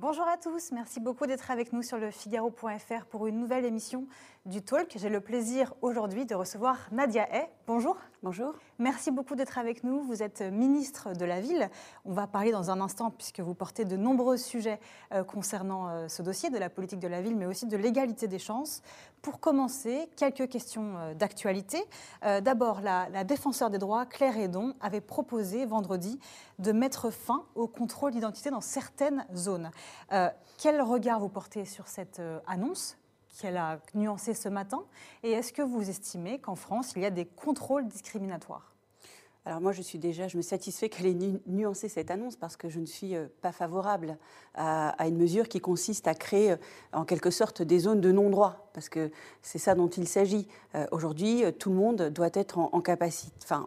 Bonjour à tous, merci beaucoup d'être avec nous sur le Figaro.fr pour une nouvelle émission du Talk. J'ai le plaisir aujourd'hui de recevoir Nadia Hay. Bonjour. Bonjour. Merci beaucoup d'être avec nous. Vous êtes ministre de la Ville. On va parler dans un instant, puisque vous portez de nombreux sujets euh, concernant euh, ce dossier de la politique de la ville, mais aussi de l'égalité des chances. Pour commencer, quelques questions euh, d'actualité. D'abord, la, la défenseur des droits, Claire Hédon, avait proposé vendredi de mettre fin au contrôle d'identité dans certaines zones. Quel regard vous portez sur cette annonce qu'elle a nuancé ce matin Et est-ce que vous estimez qu'en France, il y a des contrôles discriminatoires? Alors moi, je suis déjà, je me satisfais qu'elle ait nuancé cette annonce parce que je ne suis euh, pas favorable à, une mesure qui consiste à créer euh, en quelque sorte des zones de non-droit, parce que c'est ça dont il s'agit. Euh, aujourd'hui, tout le monde doit être en, capacité, enfin,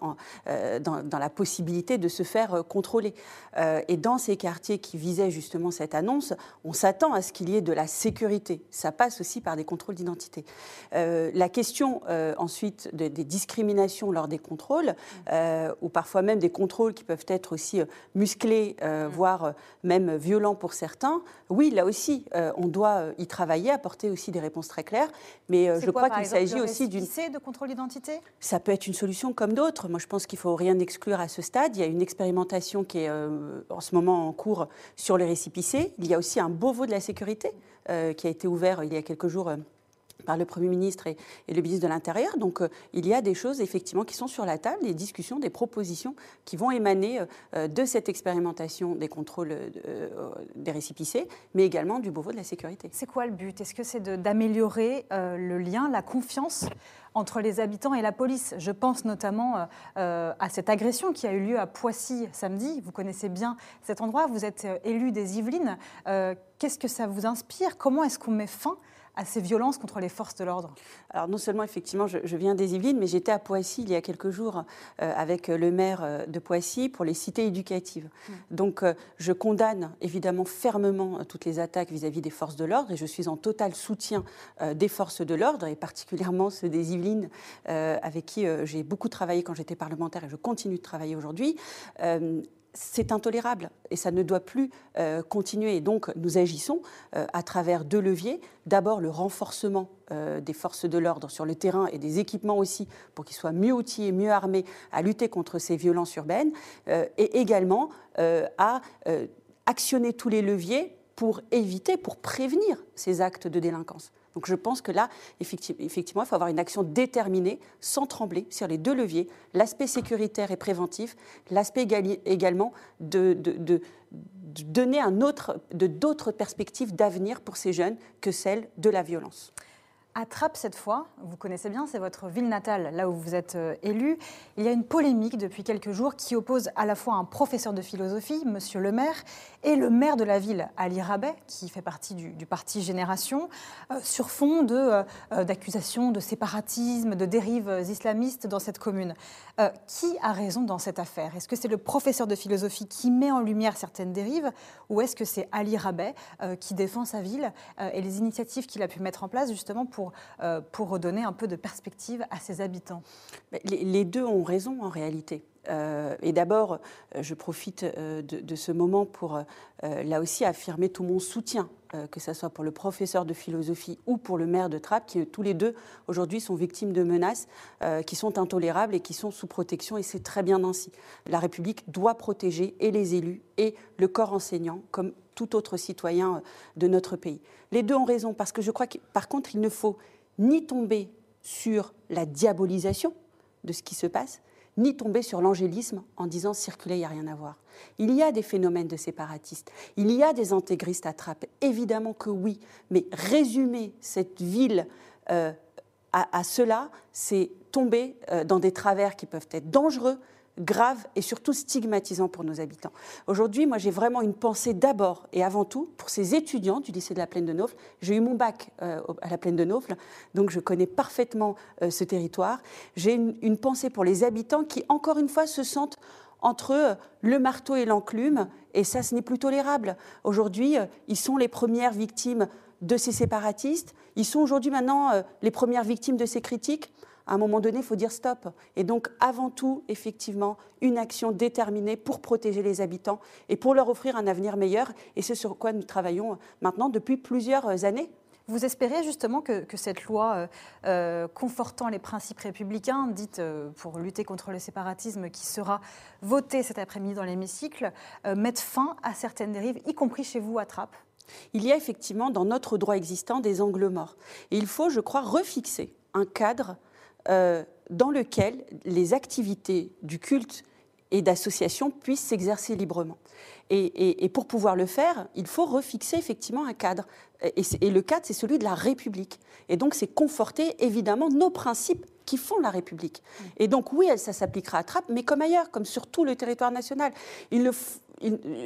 dans, la possibilité de se faire contrôler. et dans ces quartiers qui visaient justement cette annonce, on s'attend à ce qu'il y ait de la sécurité. Ça passe aussi par des contrôles d'identité. la question ensuite des discriminations lors des contrôles ou parfois même des contrôles qui peuvent être aussi euh, musclés, euh, mm. voire euh, même violents pour certains, oui, là aussi, on doit y travailler, apporter aussi des réponses très claires. Mais je crois qu'il s'agit aussi d'une. de contrôle d'identité? Ça peut être une solution comme d'autres. Moi, je pense qu'il ne faut rien exclure à ce stade. Il y a une expérimentation qui est en ce moment en cours sur les récipicés. Il y a aussi un Beauvau de la sécurité qui a été ouvert il y a quelques jours par le Premier ministre et, le ministre de l'Intérieur. Donc euh, il y a des choses effectivement qui sont sur la table, des discussions, des propositions qui vont émaner euh, de cette expérimentation des contrôles euh, des récipicés, mais également du Beauvau de la sécurité. C'est quoi le but? Est-ce que c'est d'améliorer le lien, la confiance entre les habitants et la police? Je pense notamment à cette agression qui a eu lieu à Poissy samedi. Vous connaissez bien cet endroit, vous êtes élu des Yvelines. Qu'est-ce que ça vous inspire? Comment est-ce qu'on met fin à ces violences contre les forces de l'ordre Alors non seulement effectivement je, viens des Yvelines, mais j'étais à Poissy il y a quelques jours euh, avec le maire euh, de Poissy pour les cités éducatives. Mmh. Donc euh, je condamne évidemment fermement toutes les attaques vis-à-vis des forces de l'ordre et je suis en total soutien des forces de l'ordre et particulièrement ceux des Yvelines avec qui j'ai beaucoup travaillé quand j'étais parlementaire et je continue de travailler aujourd'hui c'est intolérable et ça ne doit plus euh, continuer. Et donc, nous agissons euh, à travers deux leviers. D'abord, le renforcement euh, des forces de l'ordre sur le terrain et des équipements aussi pour qu'ils soient mieux outillés, mieux armés à lutter contre ces violences urbaines. et également à actionner tous les leviers pour éviter, pour prévenir ces actes de délinquance. Donc je pense que là, effectivement, il faut avoir une action déterminée, sans trembler, sur les deux leviers, l'aspect sécuritaire et préventif, l'aspect également de, donner autre, d'autres perspectives d'avenir pour ces jeunes que celle de la violence. À Trappes, cette fois, vous connaissez bien, c'est votre ville natale, là où vous êtes euh, élu. Il y a une polémique depuis quelques jours qui oppose à la fois un professeur de philosophie, Monsieur le maire, et le maire de la ville, Ali Rabet, qui fait partie du, parti Génération, euh, sur fond euh, d'accusations de, séparatisme, de dérives islamistes dans cette commune. qui a raison dans cette affaire? Est-ce que c'est le professeur de philosophie qui met en lumière certaines dérives, ou est-ce que c'est Ali Rabet qui défend sa ville et les initiatives qu'il a pu mettre en place justement pour euh, pour, redonner un peu de perspective à ses habitants les, deux ont raison en réalité. Euh, et d'abord, euh, je profite de, ce moment pour, là aussi, affirmer tout mon soutien, que ce soit pour le professeur de philosophie ou pour le maire de Trappes, qui tous les deux, aujourd'hui, sont victimes de menaces qui sont intolérables et qui sont sous protection, et c'est très bien ainsi. La République doit protéger et les élus et le corps enseignant, comme tout autre citoyen de notre pays. Les deux ont raison, parce que je crois que, par contre, il ne faut ni tomber sur la diabolisation de ce qui se passe, ni tomber sur l'angélisme en disant circuler, il n'y a rien à voir. Il y a des phénomènes de séparatistes, il y a des intégristes à trappe, évidemment que oui, mais résumer cette ville euh, à, cela, c'est tomber euh, dans des travers qui peuvent être dangereux, grave et surtout stigmatisant pour nos habitants. Aujourd'hui, moi, j'ai vraiment une pensée d'abord et avant tout pour ces étudiants du lycée de la Plaine de Naufle. J'ai eu mon bac euh, à la Plaine de Naufle, donc je connais parfaitement euh, ce territoire. J'ai une, pensée pour les habitants qui, encore une fois, se sentent entre euh, le marteau et l'enclume, et ça, ce n'est plus tolérable. Aujourd'hui, ils sont les premières victimes de ces séparatistes. Ils sont aujourd'hui maintenant les premières victimes de ces critiques. À un moment donné, il faut dire stop. Et donc, avant tout, effectivement, une action déterminée pour protéger les habitants et pour leur offrir un avenir meilleur. Et c'est sur quoi nous travaillons maintenant depuis plusieurs années. Vous espérez justement que, cette loi euh, euh, confortant les principes républicains, dite euh, pour lutter contre le séparatisme, qui sera votée cet après-midi dans l'hémicycle, mette fin à certaines dérives, y compris chez vous à Trappes? Il y a effectivement dans notre droit existant des angles morts. Et il faut, je crois, refixer un cadre dans lequel les activités du culte et d'association puissent s'exercer librement. Et, pour pouvoir le faire, il faut refixer effectivement un cadre. Et, le cadre, c'est celui de la République. Et donc, c'est conforter évidemment nos principes qui font la République. Et donc, oui, ça s'appliquera à Trappes, mais comme ailleurs, comme sur tout le territoire national. Il,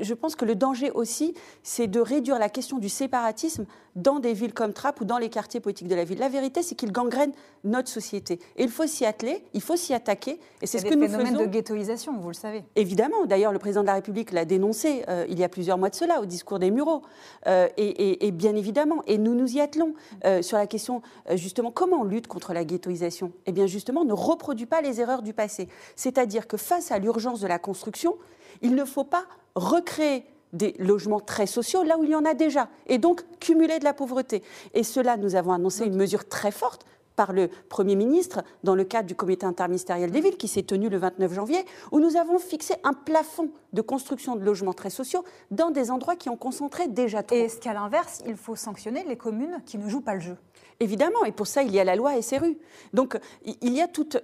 je pense que le danger aussi, c'est de réduire la question du séparatisme dans des villes comme Trappes ou dans les quartiers politiques de la ville. La vérité, c'est qu'il gangrène notre société. Et il faut s'y atteler, il faut s'y attaquer. Et c'est ce que nous faisons. de ghettoisation, vous le savez. Évidemment. D'ailleurs, le président de la République l'a dénoncé euh, il y a plusieurs mois de cela au discours des Mureaux. Euh, et, bien évidemment, et nous nous y attelons euh, sur la question justement comment on lutte contre la ghettoisation? Eh bien, justement, ne reproduit pas les erreurs du passé. C'est-à-dire que face à l'urgence de la construction, il ne faut pas recréer des logements très sociaux là où il y en a déjà, et donc cumuler de la pauvreté. Et cela, nous avons annoncé une mesure très forte par le Premier ministre dans le cadre du comité interministériel des villes qui s'est tenu le 29 janvier, où nous avons fixé un plafond de construction de logements très sociaux dans des endroits qui ont concentré déjà trop. Et est-ce qu'à l'inverse, il faut sanctionner les communes qui ne jouent pas le jeu? Évidemment, et pour ça, il y a la loi SRU. Donc, il y a toute,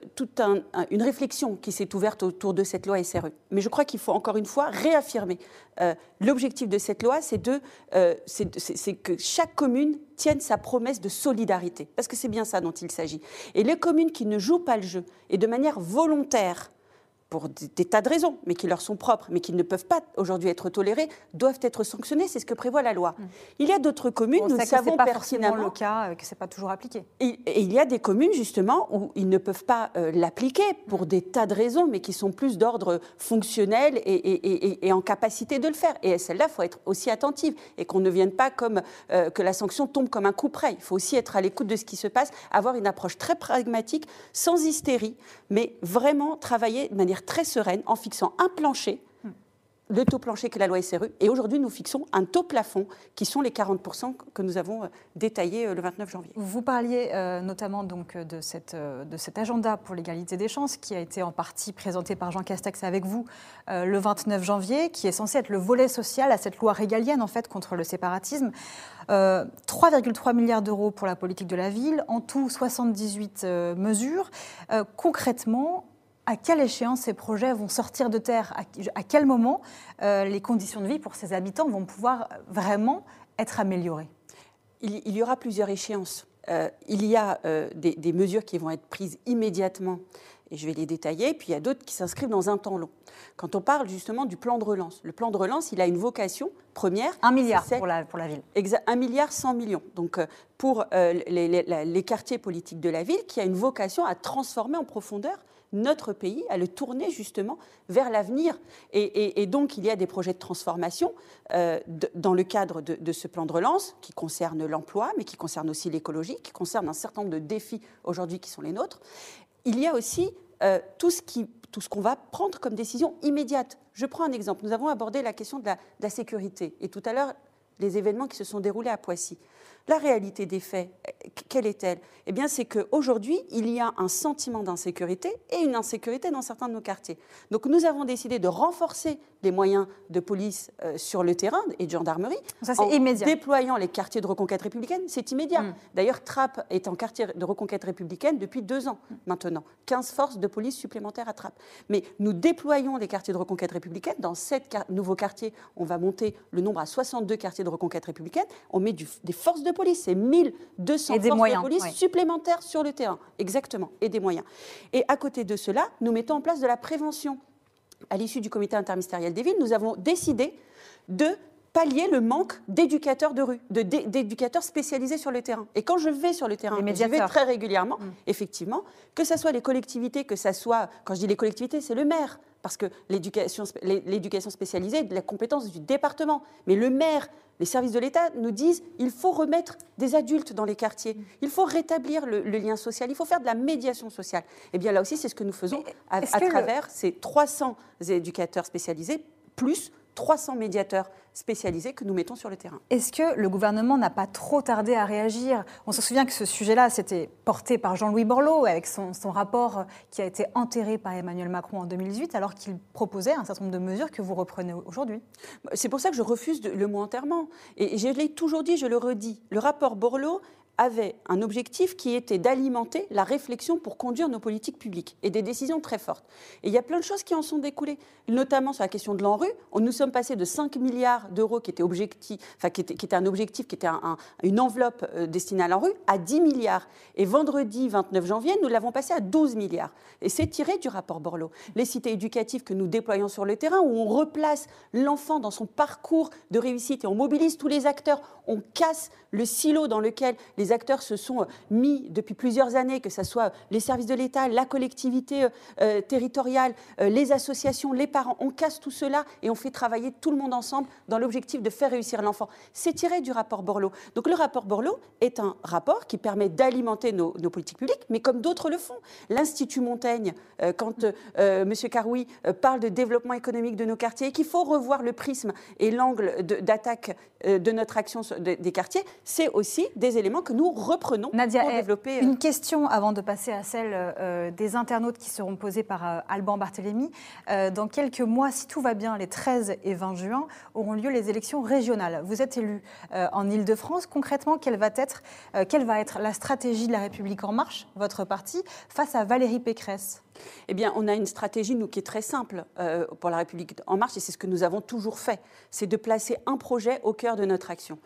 une réflexion qui s'est ouverte autour de cette loi SRU. Mais je crois qu'il faut encore une fois réaffirmer. Euh, l'objectif de cette loi, c'est euh, que chaque commune tienne sa promesse de solidarité. Parce que c'est bien ça dont il s'agit. Et les communes qui ne jouent pas le jeu, et de manière volontaire, pour des, tas de raisons, mais qui leur sont propres, mais qui ne peuvent pas aujourd'hui être tolérées, doivent être sanctionnées. C'est ce que prévoit la loi. Mmh. Il y a d'autres communes, nous savons pas pertinemment le cas, euh, que c'est pas toujours appliqué. Et, il y a des communes justement où ils ne peuvent pas euh, l'appliquer pour mmh. des tas de raisons, mais qui sont plus d'ordre fonctionnel et, et, en capacité de le faire. Et celle-là, il faut être aussi attentive et qu'on ne vienne pas comme euh, que la sanction tombe comme un coup près. Il faut aussi être à l'écoute de ce qui se passe, avoir une approche très pragmatique, sans hystérie, mais vraiment travailler de manière très sereine en fixant un plancher le taux plancher que la loi SRU. Et aujourd'hui, nous fixons un taux plafond qui sont les 40% que nous avons euh, détaillés euh, le 29 janvier. Vous parliez euh, notamment donc de, cette, de cet agenda pour l'égalité des chances qui a été en partie présenté par Jean Castex avec vous le 29 janvier, qui est censé être le volet social à cette loi régalienne en fait contre le séparatisme. 3,3 milliards d'euros pour la politique de la ville, en tout 78 mesures. concrètement, à quelle échéance ces projets vont sortir de terre? À quel moment euh, les conditions de vie pour ces habitants vont pouvoir vraiment être améliorées? Il, y aura plusieurs échéances. Euh, il y a euh, des, mesures qui vont être prises immédiatement, et je vais les détailler, puis il y a d'autres qui s'inscrivent dans un temps long. Quand on parle justement du plan de relance, le plan de relance, il a une vocation première. Un milliard pour la, pour la ville. un milliard cent millions. Donc pour les, les quartiers politiques de la ville, qui a une vocation à transformer en profondeur notre pays à le tourner justement vers l'avenir. Et, donc, il y a des projets de transformation euh, dans le cadre de, ce plan de relance qui concerne l'emploi, mais qui concerne aussi l'écologie, qui concerne un certain nombre de défis aujourd'hui qui sont les nôtres. Il y a aussi euh, tout ce qu'on va prendre comme décision immédiate. Je prends un exemple. Nous avons abordé la question de la sécurité. Et tout à l'heure, les événements qui se sont déroulés à Poissy. La réalité des faits, quelle est-elle? Eh bien, c'est qu'aujourd'hui, il y a un sentiment d'insécurité et une insécurité dans certains de nos quartiers. Donc, nous avons décidé de renforcer les moyens de police euh, sur le terrain et de gendarmerie. Ça, c'est immédiat. Déployant les quartiers de reconquête républicaine, c'est immédiat. Mm. D'ailleurs, Trappes est en quartier de reconquête républicaine depuis deux ans maintenant. 15 forces de police supplémentaires à Trappes. Mais nous déployons les quartiers de reconquête républicaine. Dans sept nouveaux quartiers, on va monter le nombre à 62 quartiers de reconquête républicaine. On met des forces de police. C'est 1200 forces de police supplémentaires sur le terrain. Exactement. Et des moyens. Et à côté de cela, nous mettons en place de la prévention. À l'issue du comité interministériel des villes, nous avons décidé de pallier le manque d'éducateurs de rue, d'éducateurs spécialisés sur le terrain. Et quand je vais sur le terrain, je vais très régulièrement, mm. effectivement, que ce soit les collectivités, que ce soit, quand je dis les collectivités, c'est le maire, parce que l'éducation spécialisée est de la compétence du département. Mais le maire, les services de l'État nous disent il faut remettre des adultes dans les quartiers, il faut rétablir le, lien social, il faut faire de la médiation sociale. Eh bien là aussi, c'est ce que nous faisons à, travers ces 300 éducateurs spécialisés, plus 300 médiateurs spécialisés que nous mettons sur le terrain. Est-ce que le gouvernement n'a pas trop tardé à réagir? On se souvient que ce sujet-là, s'était porté par Jean-Louis Borloo avec son, rapport qui a été enterré par Emmanuel Macron en 2018, alors qu'il proposait un certain nombre de mesures que vous reprenez aujourd'hui. C'est pour ça que je refuse le mot enterrement. Et je l'ai toujours dit, je le redis. Le rapport Borloo avait un objectif qui était d'alimenter la réflexion pour conduire nos politiques publiques et des décisions très fortes. Et il y a plein de choses qui en sont découlées, notamment sur la question de l'ANRU. Nous sommes passés de 5 milliards d'euros qui était, un objectif, qui était une enveloppe euh, destinée à l'ANRU, à 10 milliards. Et vendredi 29 janvier, nous l'avons passé à 12 milliards. Et c'est tiré du rapport Borloo. Les cités éducatives que nous déployons sur le terrain, où on replace l'enfant dans son parcours de réussite et on mobilise tous les acteurs, on casse le silo dans lequel les acteurs se sont euh, mis depuis plusieurs années, que ce soit les services de l'État, la collectivité euh, euh, territoriale, les associations, les parents. On casse tout cela et on fait travailler tout le monde ensemble dans l'objectif de faire réussir l'enfant. C'est tiré du rapport Borloo. Donc le rapport Borloo est un rapport qui permet d'alimenter nos, politiques publiques, mais comme d'autres le font. L'Institut Montaigne, quand M. Caroui parle de développement économique de nos quartiers, qu'il faut revoir le prisme et l'angle d'attaque de notre action des quartiers, c'est aussi des éléments que nous reprenons Nadia, pour développer. Une euh, question avant de passer à celle euh, des internautes qui seront posées par euh, Alban Barthélémy. dans quelques mois, si tout va bien, les 13 et 20 juin, auront lieu les élections régionales. Vous êtes élu en Ile-de-France. Concrètement, quelle va, être, quelle va être la stratégie de la République En Marche, votre parti, face à Valérie Pécresse? Eh bien, on a une stratégie, nous, qui est très simple pour la République En Marche, et c'est ce que nous avons toujours fait, c'est de placer un projet au cœur de notre action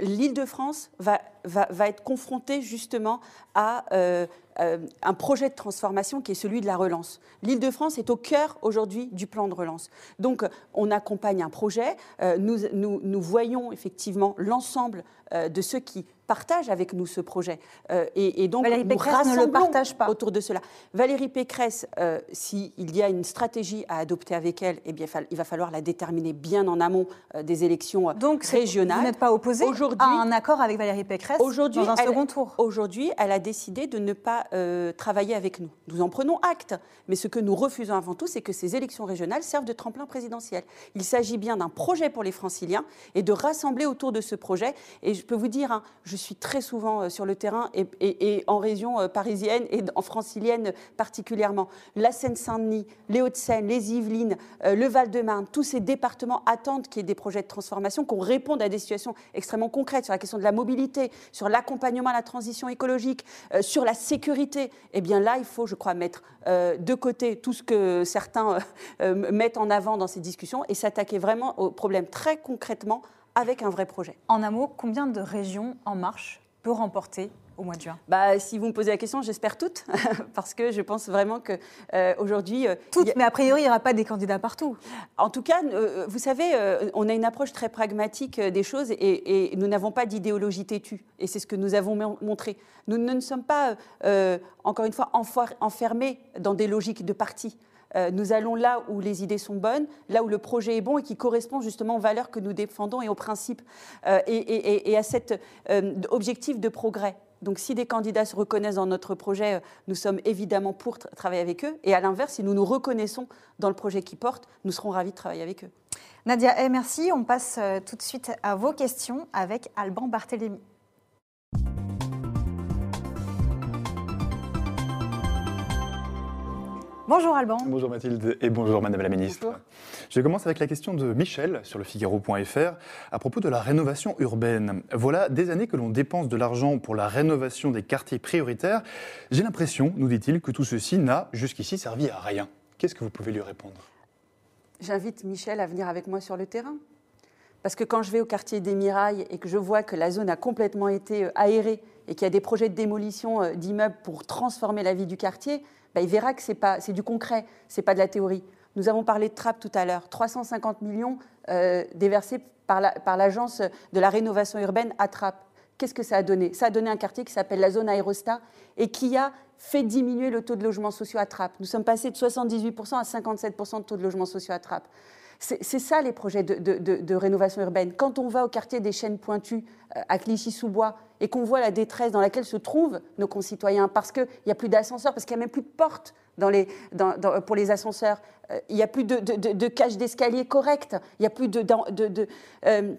l'Île-de-France va, va, être confrontée justement à euh, euh, un projet de transformation qui est celui de la relance. L'Île-de-France est au cœur aujourd'hui du plan de relance. Donc on accompagne un projet, euh, nous, voyons effectivement l'ensemble de ceux qui partage avec nous ce projet. Euh, et, donc, Valérie nous Pécresse ne le partage pas. autour de cela. Valérie Pécresse, euh, s'il y a une stratégie à adopter avec elle, eh bien, il va falloir la déterminer bien en amont euh, des élections donc, régionales. Vous n'êtes pas opposé à un accord avec Valérie Pécresse dans un second tour Aujourd'hui, elle a décidé de ne pas travailler avec nous. Nous en prenons acte. Mais ce que nous refusons avant tout, c'est que ces élections régionales servent de tremplin présidentiel. Il s'agit bien d'un projet pour les franciliens et de rassembler autour de ce projet. Et je peux vous dire, hein, je je suis très souvent euh, sur le terrain et, en région euh, parisienne et en francilienne particulièrement. La Seine-Saint-Denis, les Hauts-de-Seine, les Yvelines, euh, le Val-de-Marne, tous ces départements attendent qu'il y ait des projets de transformation, qu'on réponde à des situations extrêmement concrètes sur la question de la mobilité, sur l'accompagnement à la transition écologique, sur la sécurité. Eh bien là, il faut, je crois, mettre de côté tout ce que certains mettent en avant dans ces discussions et s'attaquer vraiment aux problèmes très concrètement avec un vrai projet. En un mot, combien de régions En Marche peut remporter au mois de juin? Bah, Si vous me posez la question, j'espère toutes, parce que je pense vraiment qu'aujourd'hui... Euh, euh, toutes, mais a priori, il n'y aura pas des candidats partout. En tout cas, euh, vous savez, on a une approche très pragmatique des choses et, nous n'avons pas d'idéologie têtue. Et c'est ce que nous avons montré. Nous ne sommes pas, encore une fois, enfermés dans des logiques de parti. Euh, nous allons là où les idées sont bonnes, là où le projet est bon et qui correspond justement aux valeurs que nous défendons et aux principes euh, et, à cet euh, objectif de progrès. Donc si des candidats se reconnaissent dans notre projet, nous sommes évidemment pour travailler avec eux. Et à l'inverse, si nous nous reconnaissons dans le projet qu'ils portent, nous serons ravis de travailler avec eux. Nadia, eh, merci. On passe tout de suite à vos questions avec Alban Barthélémy. Bonjour Alban. Bonjour Mathilde et bonjour Madame la Ministre. Je commence avec la question de Michel sur le Figaro.fr à propos de la rénovation urbaine. Voilà des années que l'on dépense de l'argent pour la rénovation des quartiers prioritaires. J'ai l'impression, nous dit-il, que tout ceci n'a jusqu'ici servi à rien. Qu'est-ce que vous pouvez lui répondre? J'invite Michel à venir avec moi sur le terrain. Parce que quand je vais au quartier des Mirailles et que je vois que la zone a complètement été euh, aérée et qu'il y a des projets de démolition euh, d'immeubles pour transformer la vie du quartier, bah, il verra que c'est du concret, c'est pas de la théorie. Nous avons parlé de TRAP tout à l'heure, 350 millions euh, déversés par l'agence de la rénovation urbaine à TRAP. Qu'est-ce que ça a donné? Ça a donné un quartier qui s'appelle la zone Aérostat et qui a fait diminuer le taux de logements sociaux à trappe. Nous sommes passés de 78% à 57% de taux de logements sociaux à trappe. C'est ça les projets de, rénovation urbaine. Quand on va au quartier des Chênes Pointues euh, à Clichy-sous-Bois et qu'on voit la détresse dans laquelle se trouvent nos concitoyens, parce qu'il n'y a plus d'ascenseurs, parce qu'il n'y a même plus de portes pour les ascenseurs, euh, il n'y a plus de, cage d'escalier correcte, il n'y a plus de... Euh,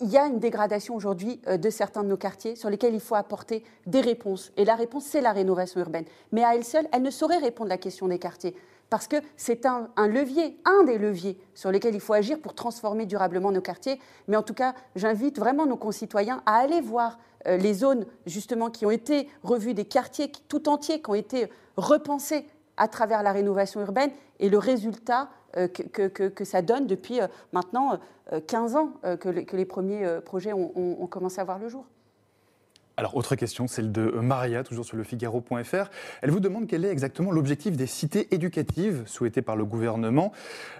il y a une dégradation aujourd'hui de certains de nos quartiers sur lesquels il faut apporter des réponses. Et la réponse, c'est la rénovation urbaine. Mais à elle seule, elle ne saurait répondre à la question des quartiers parce que c'est un, levier, un des leviers sur lesquels il faut agir pour transformer durablement nos quartiers. Mais en tout cas, j'invite vraiment nos concitoyens à aller voir euh, les zones justement qui ont été revues, des quartiers tout entiers qui ont été repensés à travers la rénovation urbaine et le résultat euh, que, ça donne depuis euh, maintenant 15 ans que, les premiers projets ont commencé à voir le jour. Alors, autre question, celle de Maria, toujours sur le Figaro.fr. Elle vous demande quel est exactement l'objectif des cités éducatives souhaitées par le gouvernement.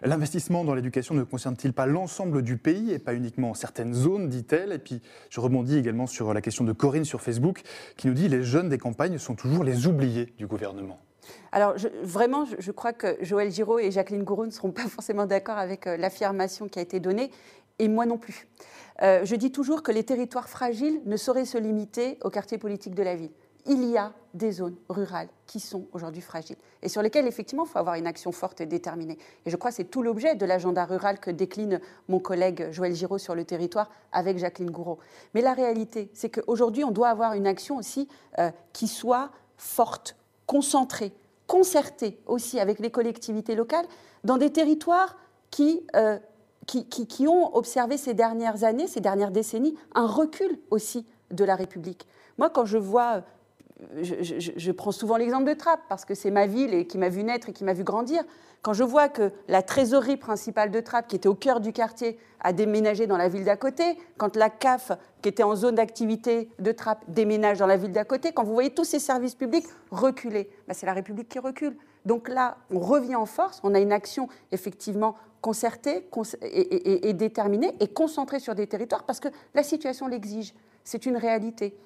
L'investissement dans l'éducation ne concerne-t-il pas l'ensemble du pays et pas uniquement certaines zones, dit-elle? Et puis, je rebondis également sur la question de Corinne sur Facebook, qui nous dit les jeunes des campagnes sont toujours les oubliés du gouvernement. Alors, vraiment, je, crois que Joël Giraud et Jacqueline Gouraud ne seront pas forcément d'accord avec euh, l'affirmation qui a été donnée, et moi non plus. Euh, je dis toujours que les territoires fragiles ne sauraient se limiter au quartier politique de la ville. Il y a des zones rurales qui sont aujourd'hui fragiles et sur lesquelles, effectivement, il faut avoir une action forte et déterminée. Et je crois que c'est tout l'objet de l'agenda rural que décline mon collègue Joël Giraud sur le territoire avec Jacqueline Gouraud. Mais la réalité, c'est qu'aujourd'hui, on doit avoir une action aussi euh, qui soit forte, concentrée, concertée aussi avec les collectivités locales dans des territoires qui euh, qui, ont observé ces dernières années, ces dernières décennies, un recul aussi de la République. Moi, quand je vois, je, prends souvent l'exemple de Trappes, parce que c'est ma ville et qui m'a vu naître et qui m'a vu grandir. Quand je vois que la trésorerie principale de Trappes, qui était au cœur du quartier, a déménagé dans la ville d'à côté, quand la CAF, qui était en zone d'activité de Trappes, déménage dans la ville d'à côté, quand vous voyez tous ces services publics reculer, bah, c'est la République qui recule. Donc là, on revient en force, on a une action effectivement concertée et, déterminée et concentrée sur des territoires parce que la situation l'exige. C'est une réalité.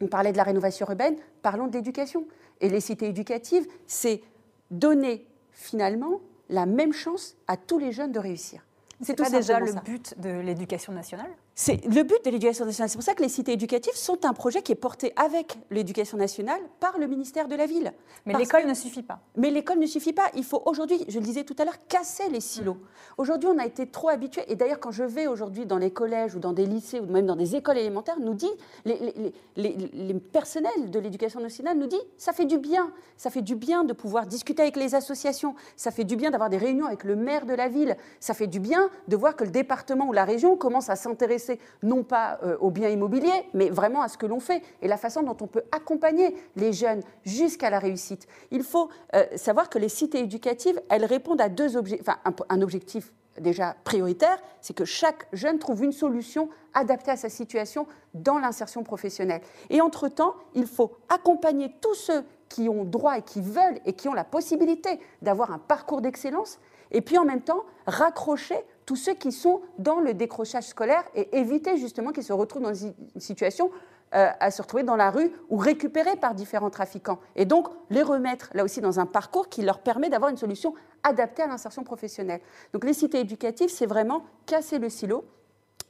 On parlait de la rénovation urbaine, parlons de l'éducation. Et les cités éducatives, c'est donner finalement la même chance à tous les jeunes de réussir. C'est pas déjà le but de l'éducation nationale? C'est le but de l'éducation nationale. C'est pour ça que les cités éducatives sont un projet qui est porté avec l'éducation nationale par le ministère de la Ville. Mais l'école ne suffit pas. Mais l'école ne suffit pas. Il faut aujourd'hui, je le disais tout à l'heure, casser les silos. Aujourd'hui, on a été trop habitués. Et d'ailleurs, quand je vais aujourd'hui dans les collèges ou dans des lycées ou même dans des écoles élémentaires, nous dit, les, les personnels de l'éducation nationale nous dit, ça fait du bien. Ça fait du bien de pouvoir discuter avec les associations. Ça fait du bien d'avoir des réunions avec le maire de la ville. Ça fait du bien de voir que le département ou la région commence à s'intéresser non pas euh, aux biens immobiliers, mais vraiment à ce que l'on fait et la façon dont on peut accompagner les jeunes jusqu'à la réussite. Il faut euh, savoir que les cités éducatives, elles répondent à deux objectifs, enfin, un, objectif déjà prioritaire, c'est que chaque jeune trouve une solution adaptée à sa situation dans l'insertion professionnelle. Et entre-temps, il faut accompagner tous ceux qui ont droit et qui veulent et qui ont la possibilité d'avoir un parcours d'excellence, et puis en même temps raccrocher tous ceux qui sont dans le décrochage scolaire et éviter justement qu'ils se retrouvent dans une situation euh, à se retrouver dans la rue ou récupérés par différents trafiquants. Et donc les remettre là aussi dans un parcours qui leur permet d'avoir une solution adaptée à l'insertion professionnelle. Donc les cités éducatives, c'est vraiment casser le silo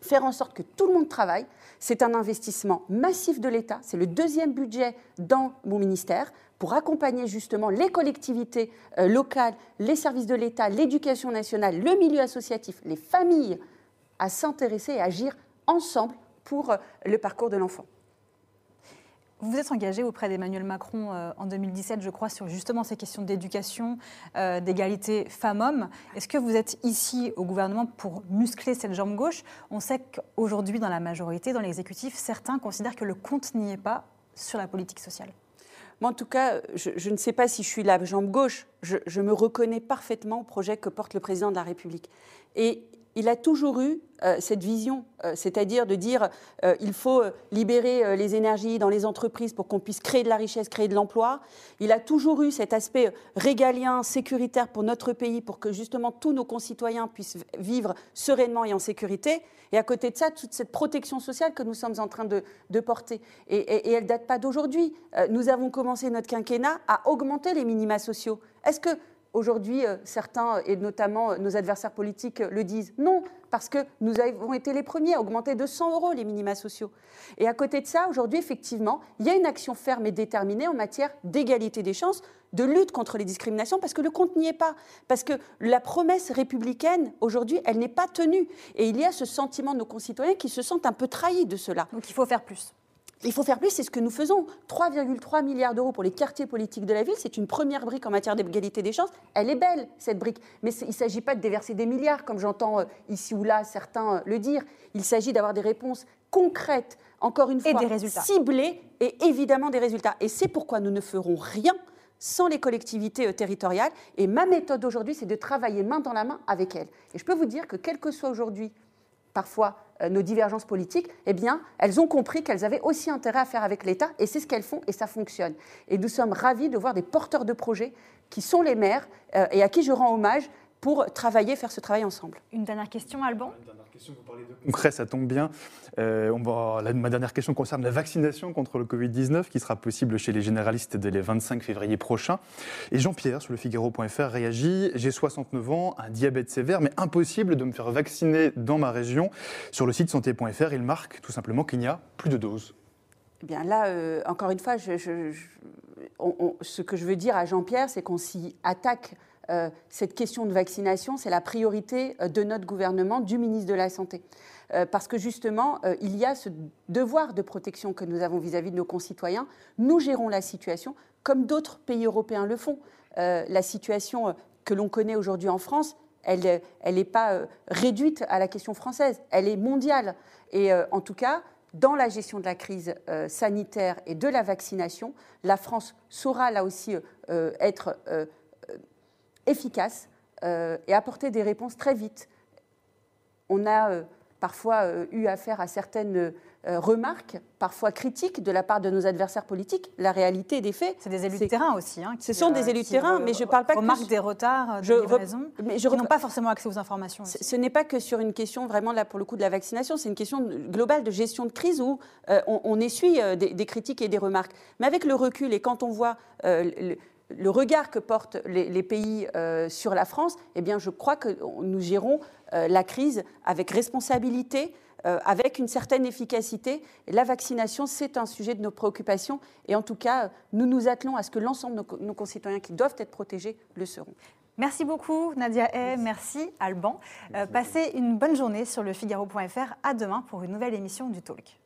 faire en sorte que tout le monde travaille. C'est un investissement massif de l'État. C'est le deuxième budget dans mon ministère pour accompagner justement les collectivités euh, locales, les services de l'État, l'éducation nationale, le milieu associatif, les familles à s'intéresser et agir ensemble pour euh, le parcours de l'enfant. Vous vous êtes engagé auprès d'Emmanuel Macron euh, en 2017, je crois, sur justement ces questions d'éducation, d'égalité femmes-hommes. Est-ce que vous êtes ici au gouvernement pour muscler cette jambe gauche? On sait qu'aujourd'hui, dans la majorité, dans l'exécutif, certains considèrent que le compte n'y est pas sur la politique sociale. En tout cas, je, ne sais pas si je suis la jambe gauche. Je, me reconnais parfaitement au projet que porte le président de la République. Il a toujours eu euh, cette vision, euh, c'est-à-dire de dire euh, il faut libérer les énergies dans les entreprises pour qu'on puisse créer de la richesse, créer de l'emploi. Il a toujours eu cet aspect régalien, sécuritaire pour notre pays, pour que justement tous nos concitoyens puissent vivre sereinement et en sécurité. Et à côté de ça, toute cette protection sociale que nous sommes en train de, porter. Et, elle ne date pas d'aujourd'hui. nous avons commencé notre quinquennat à augmenter les minima sociaux. Est-ce que Aujourd'hui, euh, certains, et notamment euh, nos adversaires politiques, euh, le disent. Non, parce que nous avons été les premiers à augmenter de 100 euros les minima sociaux. Et à côté de ça, aujourd'hui, effectivement, il y a une action ferme et déterminée en matière d'égalité des chances, de lutte contre les discriminations, parce que le compte n'y est pas. Parce que la promesse républicaine, aujourd'hui, elle n'est pas tenue. Et il y a ce sentiment de nos concitoyens qui se sentent un peu trahis de cela. Donc il faut faire plus. Il faut faire plus, c'est ce que nous faisons. 3,3 milliards d'euros pour les quartiers politiques de la ville, c'est une première brique en matière d'égalité des chances. Elle est belle, cette brique. Mais il ne s'agit pas de déverser des milliards, comme j'entends euh, ici ou là certains euh, le dire. Il s'agit d'avoir des réponses concrètes, encore une fois, ciblées et évidemment des résultats. Et c'est pourquoi nous ne ferons rien sans les collectivités euh, territoriales. Et ma méthode aujourd'hui, c'est de travailler main dans la main avec elles. Et je peux vous dire que quel que soit aujourd'hui parfois nos divergences politiques, eh bien, elles ont compris qu'elles avaient aussi intérêt à faire avec l'État, et c'est ce qu'elles font, et ça fonctionne. Et nous sommes ravis de voir des porteurs de projets qui sont les maires, euh, et à qui je rends hommage pour travailler, faire ce travail ensemble. Une dernière question, Alban vous parlez de concret, ça tombe bien. Euh, on va, ma dernière question concerne la vaccination contre le Covid-19 qui sera possible chez les généralistes dès le 25 février prochain. Et Jean-Pierre, sur le Figaro.fr, réagit J'ai 69 ans, un diabète sévère, mais impossible de me faire vacciner dans ma région. Sur le site santé.fr, il marque tout simplement qu'il n'y a plus de doses. Eh bien là, euh, encore une fois, je, ce que je veux dire à Jean-Pierre, c'est qu'on s'y attaque euh, cette question de vaccination, c'est la priorité euh, de notre gouvernement, du ministre de la Santé. Euh, parce que justement, il y a ce devoir de protection que nous avons vis-à-vis de nos concitoyens. Nous gérons la situation comme d'autres pays européens le font. la situation que l'on connaît aujourd'hui en France, elle n'est pas réduite à la question française, elle est mondiale. Et en tout cas, dans la gestion de la crise sanitaire et de la vaccination, la France saura là aussi être efficace euh, et apporter des réponses très vite. On a euh, parfois euh, eu affaire à certaines remarques, parfois critiques de la part de nos adversaires politiques. La réalité des faits. C'est des élus de terrain aussi. Hein, ce sont des élus de terrain, mais je ne parle pas remarquent des retards de je livraison, mais je qui n'ont pas forcément accès aux informations. Ce n'est pas que sur une question vraiment là pour le coup de la vaccination, c'est une question globale de gestion de crise où on, essuie des, critiques et des remarques. Mais avec le recul et quand on voit le regard que portent les, pays euh, sur la France, eh bien, je crois que nous gérons euh, la crise avec responsabilité, euh, avec une certaine efficacité. la vaccination, c'est un sujet de nos préoccupations. Et en tout cas, nous nous attelons à ce que l'ensemble de nos, concitoyens qui doivent être protégés le seront. Merci beaucoup, Nadia Hay. Merci, Alban. passez une bonne journée sur le Figaro.fr. À demain pour une nouvelle émission du Talk.